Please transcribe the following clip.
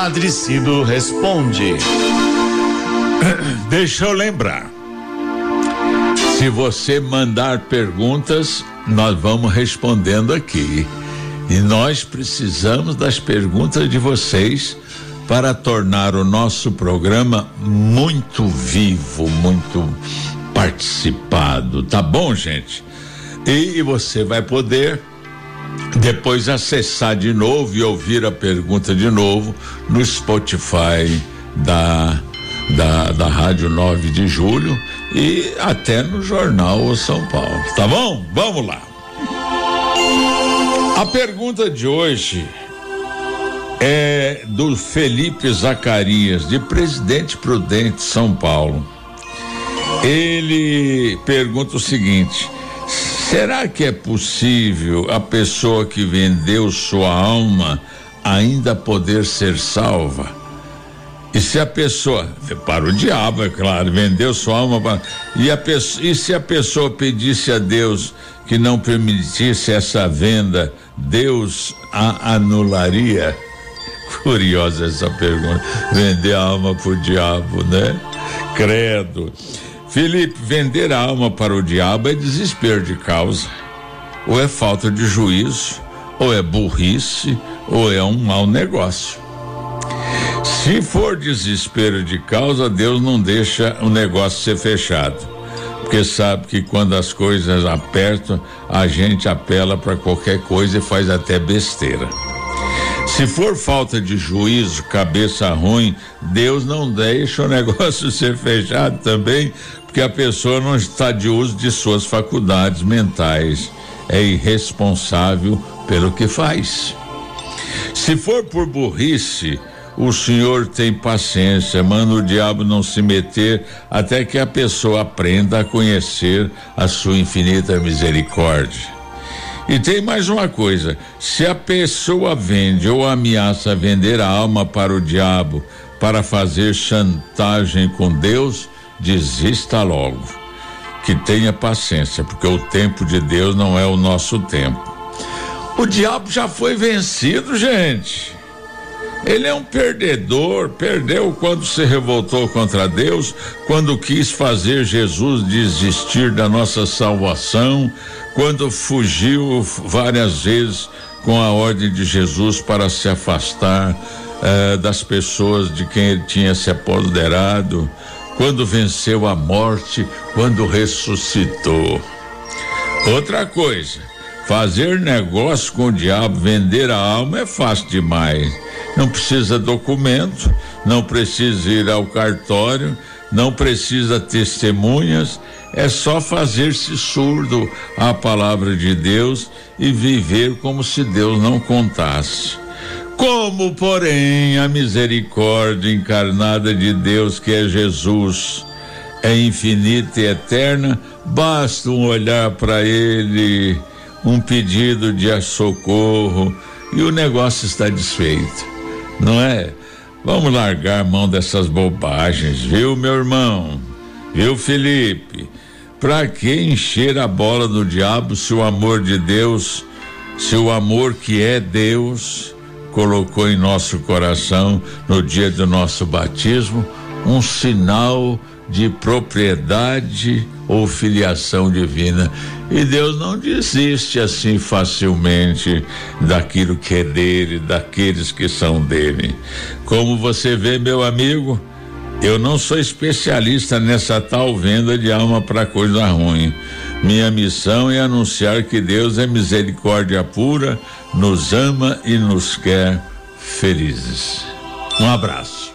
Padre Cido responde. Deixa eu lembrar. Se você mandar perguntas, nós vamos respondendo aqui. E nós precisamos das perguntas de vocês para tornar o nosso programa muito vivo, muito participado. Tá bom, gente? E, e você vai poder depois acessar de novo e ouvir a pergunta de novo no Spotify da da, da Rádio 9 de Julho e até no Jornal São Paulo. Tá bom? Vamos lá. A pergunta de hoje é do Felipe Zacarias, de Presidente Prudente, São Paulo. Ele pergunta o seguinte: será que é possível a pessoa que vendeu sua alma ainda poder ser salva? E se a pessoa, para o diabo, é claro, vendeu sua alma para, e, a e se a pessoa pedisse a Deus que não permitisse essa venda, Deus a anularia? Curiosa essa pergunta. Vender a alma para o diabo, né? Credo. Felipe, vender a alma para o diabo é desespero de causa. Ou é falta de juízo, ou é burrice, ou é um mau negócio. Se for desespero de causa, Deus não deixa o negócio ser fechado. Porque sabe que quando as coisas apertam, a gente apela para qualquer coisa e faz até besteira. Se for falta de juízo, cabeça ruim, Deus não deixa o negócio ser fechado também, porque a pessoa não está de uso de suas faculdades mentais. É irresponsável pelo que faz. Se for por burrice, o Senhor tem paciência, manda o diabo não se meter até que a pessoa aprenda a conhecer a sua infinita misericórdia. E tem mais uma coisa: se a pessoa vende ou ameaça vender a alma para o diabo para fazer chantagem com Deus, desista logo. Que tenha paciência, porque o tempo de Deus não é o nosso tempo. O diabo já foi vencido, gente. Ele é um perdedor, perdeu quando se revoltou contra Deus, quando quis fazer Jesus desistir da nossa salvação, quando fugiu várias vezes com a ordem de Jesus para se afastar eh, das pessoas de quem ele tinha se apoderado, quando venceu a morte, quando ressuscitou. Outra coisa, fazer negócio com o diabo, vender a alma é fácil demais não precisa documento, não precisa ir ao cartório, não precisa testemunhas, é só fazer-se surdo à palavra de Deus e viver como se Deus não contasse. Como, porém, a misericórdia encarnada de Deus, que é Jesus, é infinita e eterna, basta um olhar para Ele, um pedido de socorro e o negócio está desfeito não é? Vamos largar a mão dessas bobagens, viu, meu irmão? Viu, Felipe? Pra que encher a bola do diabo se o amor de Deus, se o amor que é Deus, colocou em nosso coração no dia do nosso batismo um sinal de propriedade ou filiação divina. E Deus não desiste assim facilmente daquilo que é dele, daqueles que são dele. Como você vê, meu amigo, eu não sou especialista nessa tal venda de alma para coisa ruim. Minha missão é anunciar que Deus é misericórdia pura, nos ama e nos quer felizes. Um abraço.